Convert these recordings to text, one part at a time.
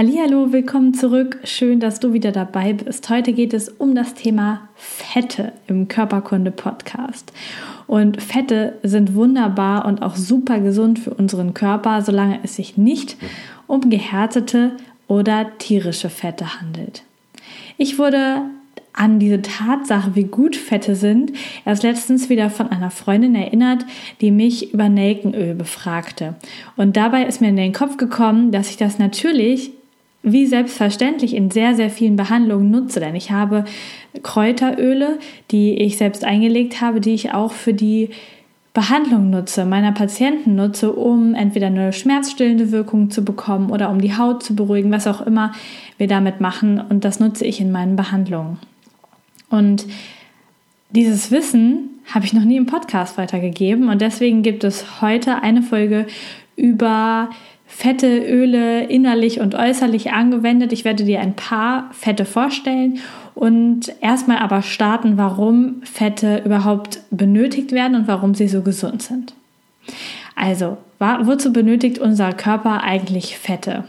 Hallo, willkommen zurück. Schön, dass du wieder dabei bist. Heute geht es um das Thema Fette im Körperkunde Podcast. Und Fette sind wunderbar und auch super gesund für unseren Körper, solange es sich nicht um gehärtete oder tierische Fette handelt. Ich wurde an diese Tatsache, wie gut Fette sind, erst letztens wieder von einer Freundin erinnert, die mich über Nelkenöl befragte. Und dabei ist mir in den Kopf gekommen, dass ich das natürlich wie selbstverständlich in sehr, sehr vielen Behandlungen nutze. Denn ich habe Kräuteröle, die ich selbst eingelegt habe, die ich auch für die Behandlung nutze, meiner Patienten nutze, um entweder eine schmerzstillende Wirkung zu bekommen oder um die Haut zu beruhigen, was auch immer wir damit machen. Und das nutze ich in meinen Behandlungen. Und dieses Wissen habe ich noch nie im Podcast weitergegeben und deswegen gibt es heute eine Folge über fette Öle innerlich und äußerlich angewendet. Ich werde dir ein paar Fette vorstellen und erstmal aber starten, warum Fette überhaupt benötigt werden und warum sie so gesund sind. Also, wozu benötigt unser Körper eigentlich Fette?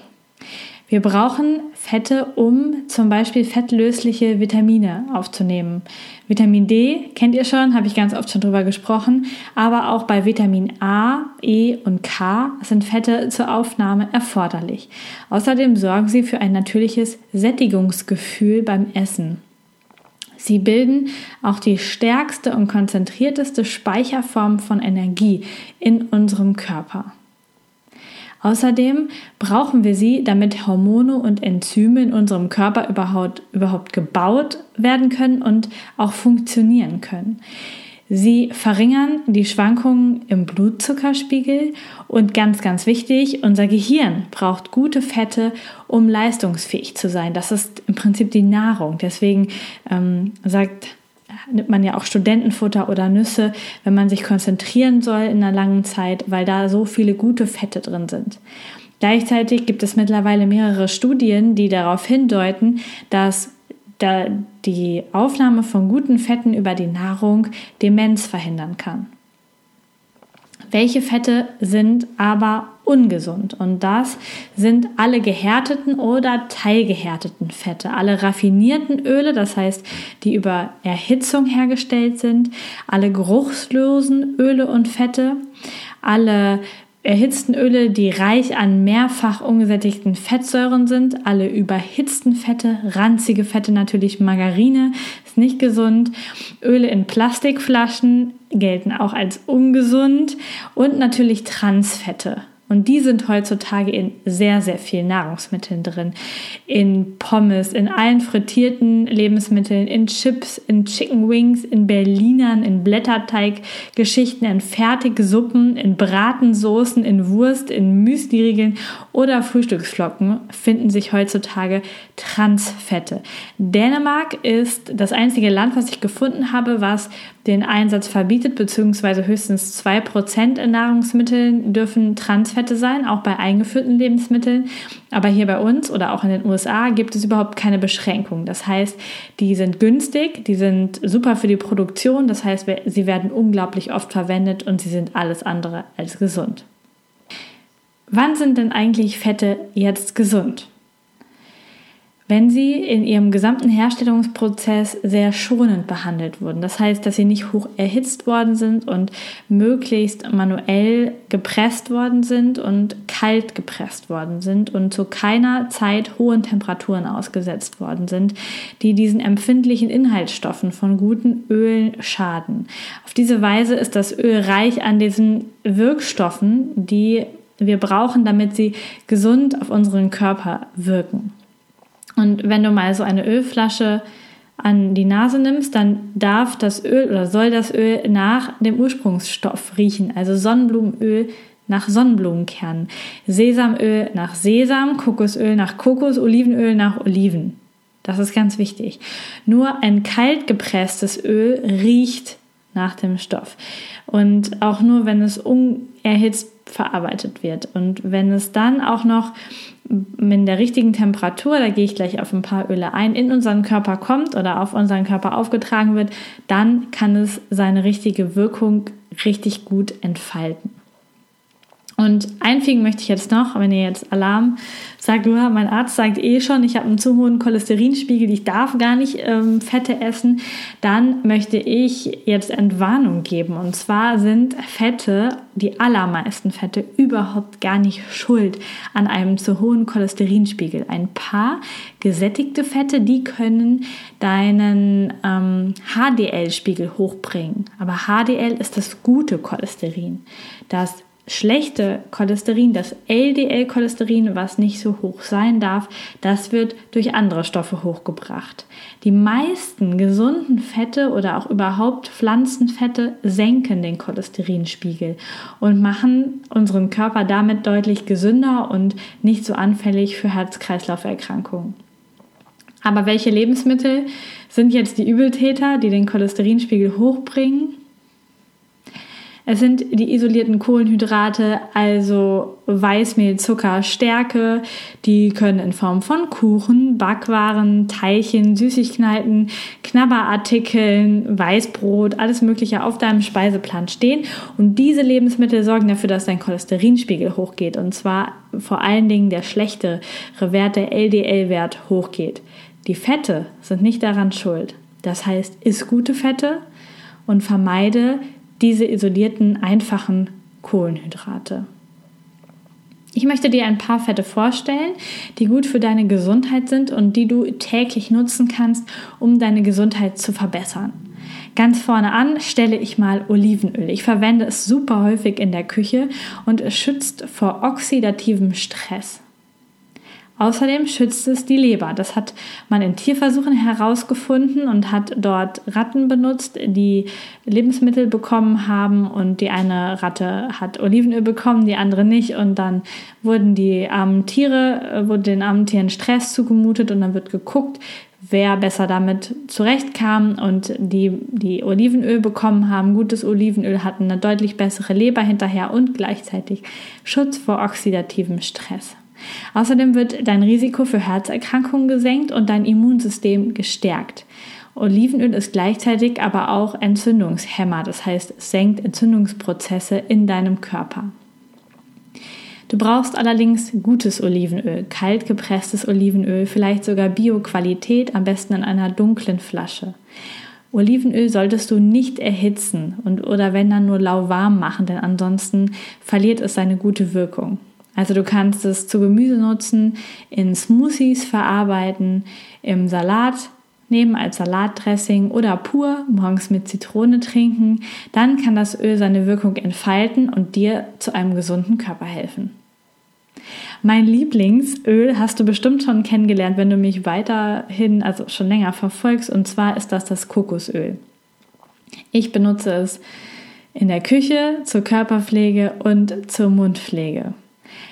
Wir brauchen Fette, um zum Beispiel fettlösliche Vitamine aufzunehmen. Vitamin D kennt ihr schon, habe ich ganz oft schon drüber gesprochen, aber auch bei Vitamin A, E und K sind Fette zur Aufnahme erforderlich. Außerdem sorgen sie für ein natürliches Sättigungsgefühl beim Essen. Sie bilden auch die stärkste und konzentrierteste Speicherform von Energie in unserem Körper. Außerdem brauchen wir sie, damit Hormone und Enzyme in unserem Körper überhaupt, überhaupt gebaut werden können und auch funktionieren können. Sie verringern die Schwankungen im Blutzuckerspiegel und ganz, ganz wichtig, unser Gehirn braucht gute Fette, um leistungsfähig zu sein. Das ist im Prinzip die Nahrung. Deswegen ähm, sagt nimmt man ja auch Studentenfutter oder Nüsse, wenn man sich konzentrieren soll in einer langen Zeit, weil da so viele gute Fette drin sind. Gleichzeitig gibt es mittlerweile mehrere Studien, die darauf hindeuten, dass die Aufnahme von guten Fetten über die Nahrung Demenz verhindern kann. Welche Fette sind aber ungesund? Und das sind alle gehärteten oder teilgehärteten Fette, alle raffinierten Öle, das heißt, die über Erhitzung hergestellt sind, alle geruchslosen Öle und Fette, alle erhitzten Öle, die reich an mehrfach ungesättigten Fettsäuren sind, alle überhitzten Fette, ranzige Fette natürlich, Margarine ist nicht gesund, Öle in Plastikflaschen gelten auch als ungesund und natürlich Transfette. Und die sind heutzutage in sehr, sehr vielen Nahrungsmitteln drin. In Pommes, in allen frittierten Lebensmitteln, in Chips, in Chicken Wings, in Berlinern, in Blätterteiggeschichten, in Fertigsuppen, in Bratensoßen, in Wurst, in Müsliriegeln oder Frühstücksflocken finden sich heutzutage Transfette. Dänemark ist das einzige Land, was ich gefunden habe, was den Einsatz verbietet, beziehungsweise höchstens 2% in Nahrungsmitteln dürfen Transfette sein, auch bei eingeführten Lebensmitteln. Aber hier bei uns oder auch in den USA gibt es überhaupt keine Beschränkung. Das heißt, die sind günstig, die sind super für die Produktion, das heißt, sie werden unglaublich oft verwendet und sie sind alles andere als gesund. Wann sind denn eigentlich Fette jetzt gesund? Wenn sie in ihrem gesamten Herstellungsprozess sehr schonend behandelt wurden. Das heißt, dass sie nicht hoch erhitzt worden sind und möglichst manuell gepresst worden sind und kalt gepresst worden sind und zu keiner Zeit hohen Temperaturen ausgesetzt worden sind, die diesen empfindlichen Inhaltsstoffen von guten Ölen schaden. Auf diese Weise ist das Öl reich an diesen Wirkstoffen, die wir brauchen, damit sie gesund auf unseren Körper wirken. Und wenn du mal so eine Ölflasche an die Nase nimmst, dann darf das Öl oder soll das Öl nach dem Ursprungsstoff riechen, also Sonnenblumenöl nach Sonnenblumenkernen, Sesamöl nach Sesam, Kokosöl nach Kokos, Olivenöl nach Oliven. Das ist ganz wichtig. Nur ein kalt gepresstes Öl riecht nach dem Stoff. Und auch nur, wenn es unerhitzt verarbeitet wird. Und wenn es dann auch noch in der richtigen Temperatur, da gehe ich gleich auf ein paar Öle ein, in unseren Körper kommt oder auf unseren Körper aufgetragen wird, dann kann es seine richtige Wirkung richtig gut entfalten. Und einfügen möchte ich jetzt noch, wenn ihr jetzt Alarm sagt, du, mein Arzt sagt eh schon, ich habe einen zu hohen Cholesterinspiegel, ich darf gar nicht ähm, Fette essen, dann möchte ich jetzt Entwarnung geben. Und zwar sind Fette, die allermeisten Fette, überhaupt gar nicht schuld an einem zu hohen Cholesterinspiegel. Ein paar gesättigte Fette, die können deinen ähm, HDL-Spiegel hochbringen. Aber HDL ist das gute Cholesterin. Das schlechte Cholesterin, das LDL-Cholesterin, was nicht so hoch sein darf, das wird durch andere Stoffe hochgebracht. Die meisten gesunden Fette oder auch überhaupt Pflanzenfette senken den Cholesterinspiegel und machen unseren Körper damit deutlich gesünder und nicht so anfällig für Herz-Kreislauf-Erkrankungen. Aber welche Lebensmittel sind jetzt die Übeltäter, die den Cholesterinspiegel hochbringen? Es sind die isolierten Kohlenhydrate, also Weißmehl, Zucker, Stärke. Die können in Form von Kuchen, Backwaren, Teilchen, Süßigkeiten, Knabberartikeln, Weißbrot, alles Mögliche auf deinem Speiseplan stehen. Und diese Lebensmittel sorgen dafür, dass dein Cholesterinspiegel hochgeht. Und zwar vor allen Dingen der schlechtere Wert, der LDL-Wert hochgeht. Die Fette sind nicht daran schuld. Das heißt, iss gute Fette und vermeide diese isolierten, einfachen Kohlenhydrate. Ich möchte dir ein paar Fette vorstellen, die gut für deine Gesundheit sind und die du täglich nutzen kannst, um deine Gesundheit zu verbessern. Ganz vorne an stelle ich mal Olivenöl. Ich verwende es super häufig in der Küche und es schützt vor oxidativem Stress. Außerdem schützt es die Leber. Das hat man in Tierversuchen herausgefunden und hat dort Ratten benutzt, die Lebensmittel bekommen haben und die eine Ratte hat Olivenöl bekommen, die andere nicht und dann wurden die armen Tiere, äh, wurde den armen Tieren Stress zugemutet und dann wird geguckt, wer besser damit zurechtkam und die, die Olivenöl bekommen haben, gutes Olivenöl hatten eine deutlich bessere Leber hinterher und gleichzeitig Schutz vor oxidativem Stress. Außerdem wird dein Risiko für Herzerkrankungen gesenkt und dein Immunsystem gestärkt. Olivenöl ist gleichzeitig aber auch Entzündungshemmer, das heißt, es senkt Entzündungsprozesse in deinem Körper. Du brauchst allerdings gutes Olivenöl, kalt gepresstes Olivenöl, vielleicht sogar Bio-Qualität, am besten in einer dunklen Flasche. Olivenöl solltest du nicht erhitzen und oder wenn dann nur lauwarm machen, denn ansonsten verliert es seine gute Wirkung. Also du kannst es zu Gemüse nutzen, in Smoothies verarbeiten, im Salat nehmen als Salatdressing oder pur morgens mit Zitrone trinken. Dann kann das Öl seine Wirkung entfalten und dir zu einem gesunden Körper helfen. Mein Lieblingsöl hast du bestimmt schon kennengelernt, wenn du mich weiterhin, also schon länger verfolgst, und zwar ist das das Kokosöl. Ich benutze es in der Küche, zur Körperpflege und zur Mundpflege.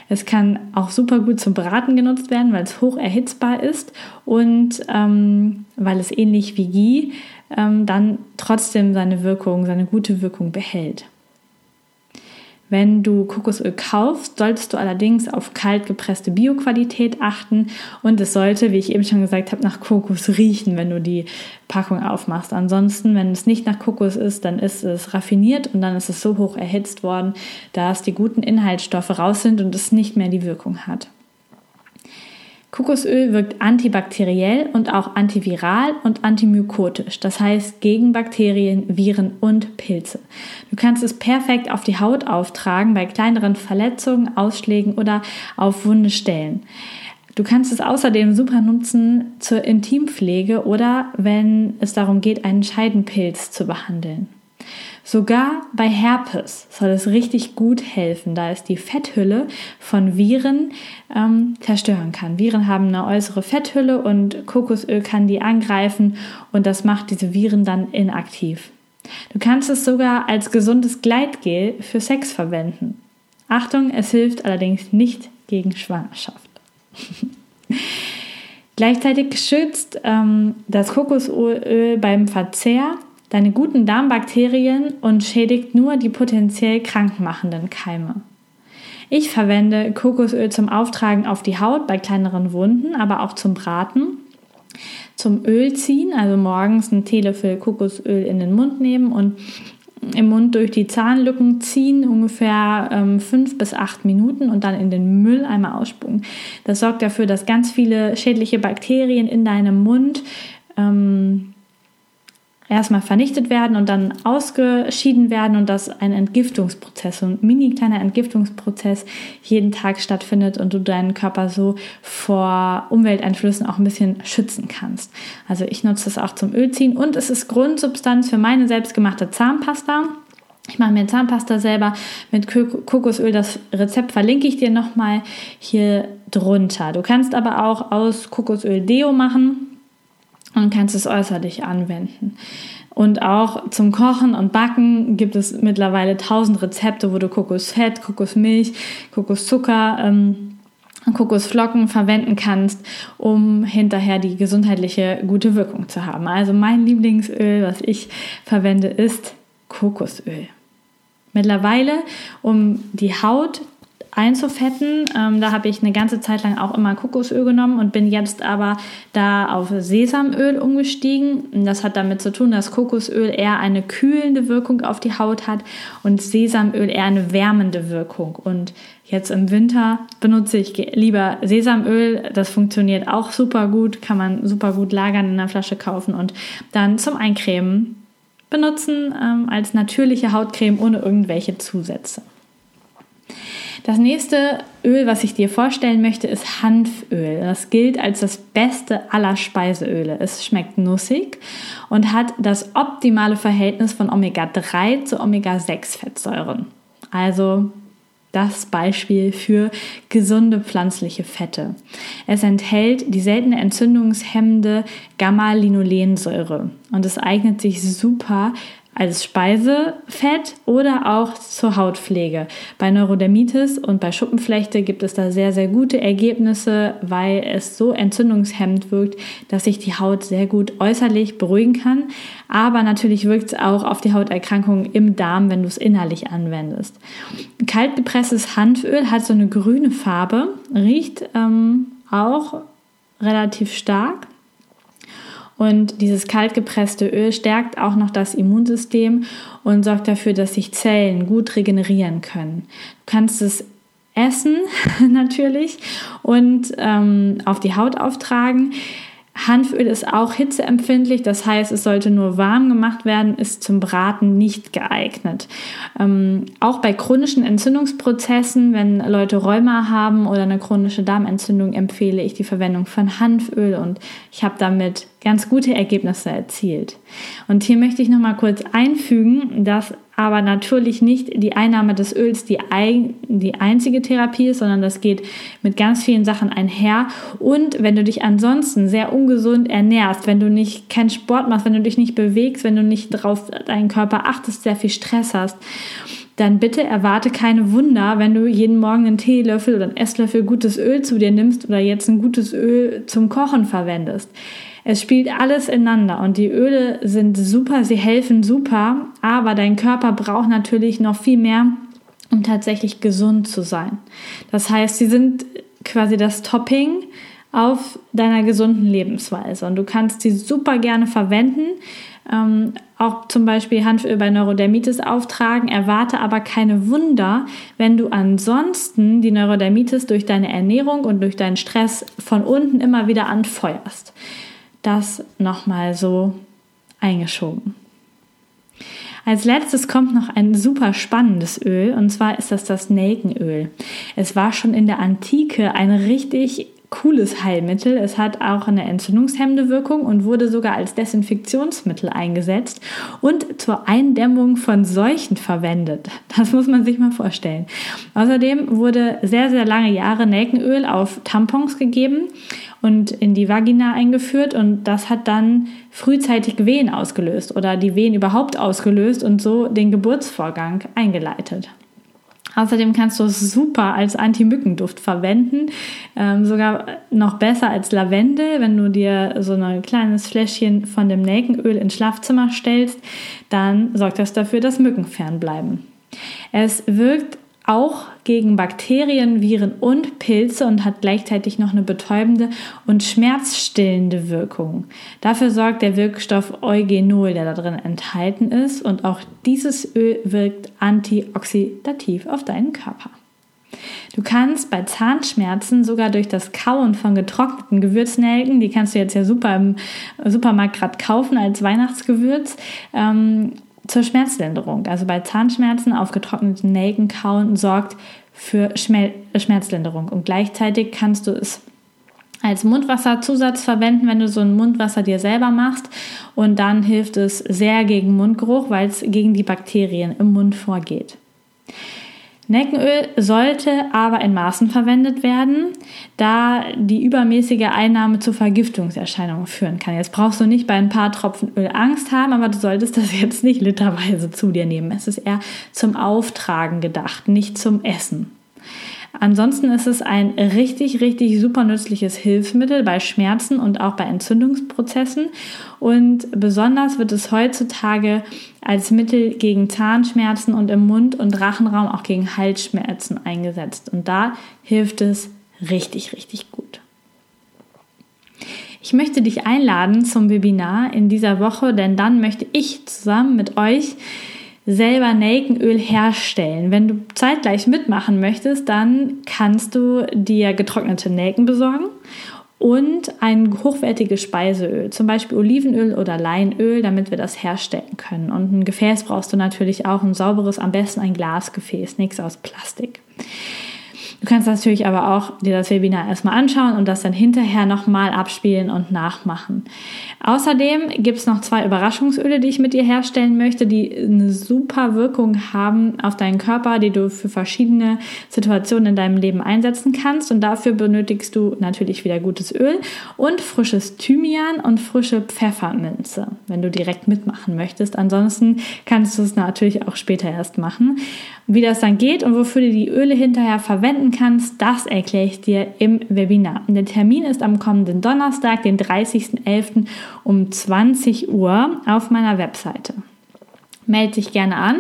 Es kann auch super gut zum Braten genutzt werden, weil es hoch erhitzbar ist und ähm, weil es ähnlich wie Ghee ähm, dann trotzdem seine Wirkung, seine gute Wirkung behält. Wenn du Kokosöl kaufst, solltest du allerdings auf kalt gepresste Bioqualität achten und es sollte, wie ich eben schon gesagt habe, nach Kokos riechen, wenn du die Packung aufmachst. Ansonsten, wenn es nicht nach Kokos ist, dann ist es raffiniert und dann ist es so hoch erhitzt worden, dass die guten Inhaltsstoffe raus sind und es nicht mehr die Wirkung hat. Kokosöl wirkt antibakteriell und auch antiviral und antimykotisch, das heißt gegen Bakterien, Viren und Pilze. Du kannst es perfekt auf die Haut auftragen bei kleineren Verletzungen, Ausschlägen oder auf wunde Stellen. Du kannst es außerdem super nutzen zur Intimpflege oder wenn es darum geht, einen Scheidenpilz zu behandeln. Sogar bei Herpes soll es richtig gut helfen, da es die Fetthülle von Viren ähm, zerstören kann. Viren haben eine äußere Fetthülle und Kokosöl kann die angreifen und das macht diese Viren dann inaktiv. Du kannst es sogar als gesundes Gleitgel für Sex verwenden. Achtung, es hilft allerdings nicht gegen Schwangerschaft. Gleichzeitig schützt ähm, das Kokosöl beim Verzehr deine guten Darmbakterien und schädigt nur die potenziell krankmachenden Keime. Ich verwende Kokosöl zum Auftragen auf die Haut bei kleineren Wunden, aber auch zum Braten. Zum Ölziehen, also morgens einen Teelöffel Kokosöl in den Mund nehmen und im Mund durch die Zahnlücken ziehen, ungefähr ähm, fünf bis acht Minuten und dann in den Müll einmal ausspucken. Das sorgt dafür, dass ganz viele schädliche Bakterien in deinem Mund ähm, erstmal vernichtet werden und dann ausgeschieden werden und dass ein Entgiftungsprozess, ein mini kleiner Entgiftungsprozess jeden Tag stattfindet und du deinen Körper so vor Umwelteinflüssen auch ein bisschen schützen kannst. Also ich nutze das auch zum Ölziehen und es ist Grundsubstanz für meine selbstgemachte Zahnpasta. Ich mache mir Zahnpasta selber mit Kokosöl. Das Rezept verlinke ich dir nochmal hier drunter. Du kannst aber auch aus Kokosöl Deo machen und kannst es äußerlich anwenden. Und auch zum Kochen und Backen gibt es mittlerweile tausend Rezepte, wo du Kokosfett, Kokosmilch, Kokoszucker, ähm, Kokosflocken verwenden kannst, um hinterher die gesundheitliche gute Wirkung zu haben. Also mein Lieblingsöl, was ich verwende, ist Kokosöl. Mittlerweile, um die Haut einzufetten. Ähm, da habe ich eine ganze Zeit lang auch immer Kokosöl genommen und bin jetzt aber da auf Sesamöl umgestiegen. Das hat damit zu tun, dass Kokosöl eher eine kühlende Wirkung auf die Haut hat und Sesamöl eher eine wärmende Wirkung. Und jetzt im Winter benutze ich lieber Sesamöl. Das funktioniert auch super gut, kann man super gut lagern in der Flasche kaufen und dann zum Eincremen benutzen ähm, als natürliche Hautcreme ohne irgendwelche Zusätze. Das nächste Öl, was ich dir vorstellen möchte, ist Hanföl. Das gilt als das beste aller Speiseöle. Es schmeckt nussig und hat das optimale Verhältnis von Omega-3 zu Omega-6-Fettsäuren. Also das Beispiel für gesunde pflanzliche Fette. Es enthält die seltene entzündungshemmende Gamma-Linolensäure und es eignet sich super als Speisefett oder auch zur Hautpflege. Bei Neurodermitis und bei Schuppenflechte gibt es da sehr, sehr gute Ergebnisse, weil es so entzündungshemmend wirkt, dass sich die Haut sehr gut äußerlich beruhigen kann. Aber natürlich wirkt es auch auf die Hauterkrankungen im Darm, wenn du es innerlich anwendest. Kaltgepresstes Hanföl hat so eine grüne Farbe, riecht ähm, auch relativ stark und dieses kaltgepresste Öl stärkt auch noch das Immunsystem und sorgt dafür, dass sich Zellen gut regenerieren können. Du kannst es essen natürlich und ähm, auf die Haut auftragen. Hanföl ist auch hitzeempfindlich, das heißt, es sollte nur warm gemacht werden, ist zum Braten nicht geeignet. Ähm, auch bei chronischen Entzündungsprozessen, wenn Leute Rheuma haben oder eine chronische Darmentzündung, empfehle ich die Verwendung von Hanföl und ich habe damit ganz gute Ergebnisse erzielt. Und hier möchte ich noch mal kurz einfügen, dass aber natürlich nicht die Einnahme des Öls die, ein, die einzige Therapie ist, sondern das geht mit ganz vielen Sachen einher. Und wenn du dich ansonsten sehr ungesund ernährst, wenn du nicht keinen Sport machst, wenn du dich nicht bewegst, wenn du nicht darauf deinen Körper achtest, sehr viel Stress hast, dann bitte erwarte keine Wunder, wenn du jeden Morgen einen Teelöffel oder einen Esslöffel gutes Öl zu dir nimmst oder jetzt ein gutes Öl zum Kochen verwendest. Es spielt alles ineinander und die Öle sind super, sie helfen super, aber dein Körper braucht natürlich noch viel mehr, um tatsächlich gesund zu sein. Das heißt, sie sind quasi das Topping auf deiner gesunden Lebensweise und du kannst sie super gerne verwenden. Ähm, auch zum Beispiel Hanföl bei Neurodermitis auftragen, erwarte aber keine Wunder, wenn du ansonsten die Neurodermitis durch deine Ernährung und durch deinen Stress von unten immer wieder anfeuerst das nochmal so eingeschoben. Als letztes kommt noch ein super spannendes Öl und zwar ist das das Nelkenöl. Es war schon in der Antike ein richtig cooles Heilmittel. Es hat auch eine entzündungshemmende Wirkung und wurde sogar als Desinfektionsmittel eingesetzt und zur Eindämmung von Seuchen verwendet. Das muss man sich mal vorstellen. Außerdem wurde sehr, sehr lange Jahre Nelkenöl auf Tampons gegeben und in die Vagina eingeführt und das hat dann frühzeitig Wehen ausgelöst oder die Wehen überhaupt ausgelöst und so den Geburtsvorgang eingeleitet. Außerdem kannst du es super als Anti-Mückenduft verwenden. Ähm, sogar noch besser als Lavendel, wenn du dir so ein kleines Fläschchen von dem Nelkenöl ins Schlafzimmer stellst, dann sorgt das dafür, dass Mücken fernbleiben. Es wirkt auch gegen Bakterien, Viren und Pilze und hat gleichzeitig noch eine betäubende und schmerzstillende Wirkung. Dafür sorgt der Wirkstoff Eugenol, der da drin enthalten ist und auch dieses Öl wirkt antioxidativ auf deinen Körper. Du kannst bei Zahnschmerzen sogar durch das Kauen von getrockneten Gewürznelken, die kannst du jetzt ja super im Supermarkt gerade kaufen als Weihnachtsgewürz, ähm, zur Schmerzlinderung. Also bei Zahnschmerzen auf getrockneten Nelken kauen sorgt für Schmerzlinderung. Und gleichzeitig kannst du es als Mundwasserzusatz verwenden, wenn du so ein Mundwasser dir selber machst. Und dann hilft es sehr gegen Mundgeruch, weil es gegen die Bakterien im Mund vorgeht. Neckenöl sollte aber in Maßen verwendet werden, da die übermäßige Einnahme zu Vergiftungserscheinungen führen kann. Jetzt brauchst du nicht bei ein paar Tropfen Öl Angst haben, aber du solltest das jetzt nicht literweise zu dir nehmen. Es ist eher zum Auftragen gedacht, nicht zum Essen. Ansonsten ist es ein richtig, richtig super nützliches Hilfsmittel bei Schmerzen und auch bei Entzündungsprozessen. Und besonders wird es heutzutage als Mittel gegen Zahnschmerzen und im Mund- und Rachenraum auch gegen Halsschmerzen eingesetzt. Und da hilft es richtig, richtig gut. Ich möchte dich einladen zum Webinar in dieser Woche, denn dann möchte ich zusammen mit euch selber Nelkenöl herstellen. Wenn du zeitgleich mitmachen möchtest, dann kannst du dir getrocknete Nelken besorgen und ein hochwertiges Speiseöl, zum Beispiel Olivenöl oder Leinöl, damit wir das herstellen können. Und ein Gefäß brauchst du natürlich auch, ein sauberes, am besten ein Glasgefäß, nichts aus Plastik. Du kannst natürlich aber auch dir das Webinar erstmal anschauen und das dann hinterher nochmal abspielen und nachmachen. Außerdem gibt es noch zwei Überraschungsöle, die ich mit dir herstellen möchte, die eine super Wirkung haben auf deinen Körper, die du für verschiedene Situationen in deinem Leben einsetzen kannst. Und dafür benötigst du natürlich wieder gutes Öl und frisches Thymian und frische Pfefferminze, wenn du direkt mitmachen möchtest. Ansonsten kannst du es natürlich auch später erst machen. Wie das dann geht und wofür du die Öle hinterher verwenden kannst, das erkläre ich dir im Webinar. Der Termin ist am kommenden Donnerstag, den 30.11. um 20 Uhr auf meiner Webseite. Melde dich gerne an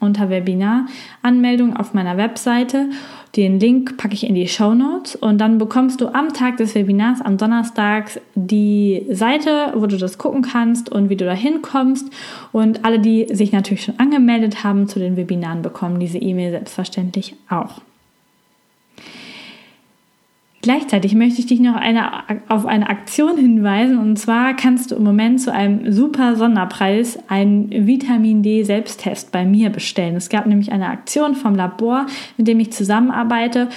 unter Webinar Anmeldung auf meiner Webseite den Link packe ich in die Show Notes und dann bekommst du am Tag des Webinars, am Donnerstag, die Seite, wo du das gucken kannst und wie du da hinkommst. Und alle, die sich natürlich schon angemeldet haben zu den Webinaren, bekommen diese E-Mail selbstverständlich auch. Gleichzeitig möchte ich dich noch eine, auf eine Aktion hinweisen und zwar kannst du im Moment zu einem super Sonderpreis einen Vitamin D Selbsttest bei mir bestellen. Es gab nämlich eine Aktion vom Labor, mit dem ich zusammenarbeite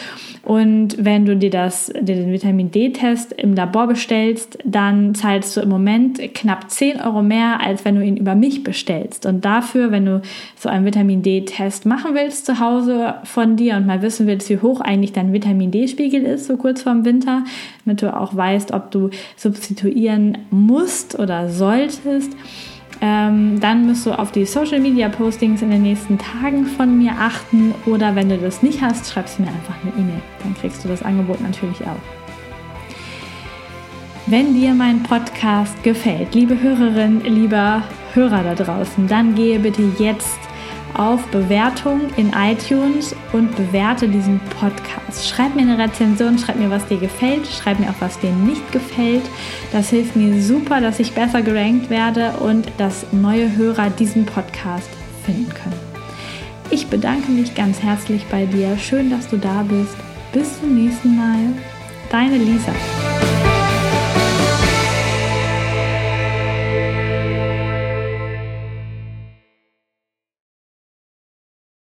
und wenn du dir das, dir den Vitamin D Test im Labor bestellst, dann zahlst du im Moment knapp 10 Euro mehr, als wenn du ihn über mich bestellst. Und dafür, wenn du so einen Vitamin D Test machen willst zu Hause von dir und mal wissen willst, wie hoch eigentlich dein Vitamin D Spiegel ist, so kurz kurz vorm Winter, damit du auch weißt, ob du substituieren musst oder solltest. Ähm, dann musst du auf die Social Media Postings in den nächsten Tagen von mir achten oder wenn du das nicht hast, schreibst du mir einfach eine E-Mail. Dann kriegst du das Angebot natürlich auch. Wenn dir mein Podcast gefällt, liebe Hörerinnen, lieber Hörer da draußen, dann gehe bitte jetzt auf Bewertung in iTunes und bewerte diesen Podcast. Schreib mir eine Rezension, schreib mir, was dir gefällt, schreib mir auch, was dir nicht gefällt. Das hilft mir super, dass ich besser gerankt werde und dass neue Hörer diesen Podcast finden können. Ich bedanke mich ganz herzlich bei dir. Schön, dass du da bist. Bis zum nächsten Mal. Deine Lisa.